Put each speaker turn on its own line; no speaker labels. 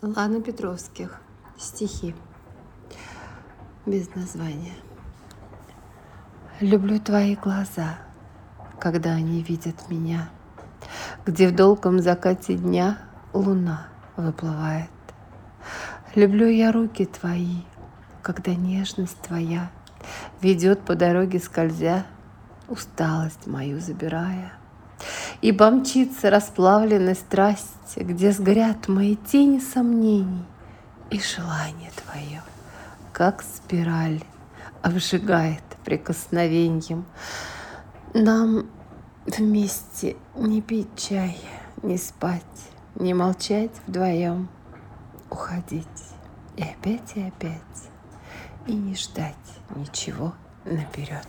Лана Петровских. Стихи. Без названия. Люблю твои глаза, когда они видят меня, Где в долгом закате дня луна выплывает. Люблю я руки твои, когда нежность твоя Ведет по дороге скользя, усталость мою забирая. Ибо мчится расплавленной страсти, Где сгорят мои тени сомнений И желание твое, как спираль, Обжигает прикосновением. Нам вместе не пить чай, не спать, Не молчать вдвоем, уходить и опять и опять, И не ждать ничего наперед.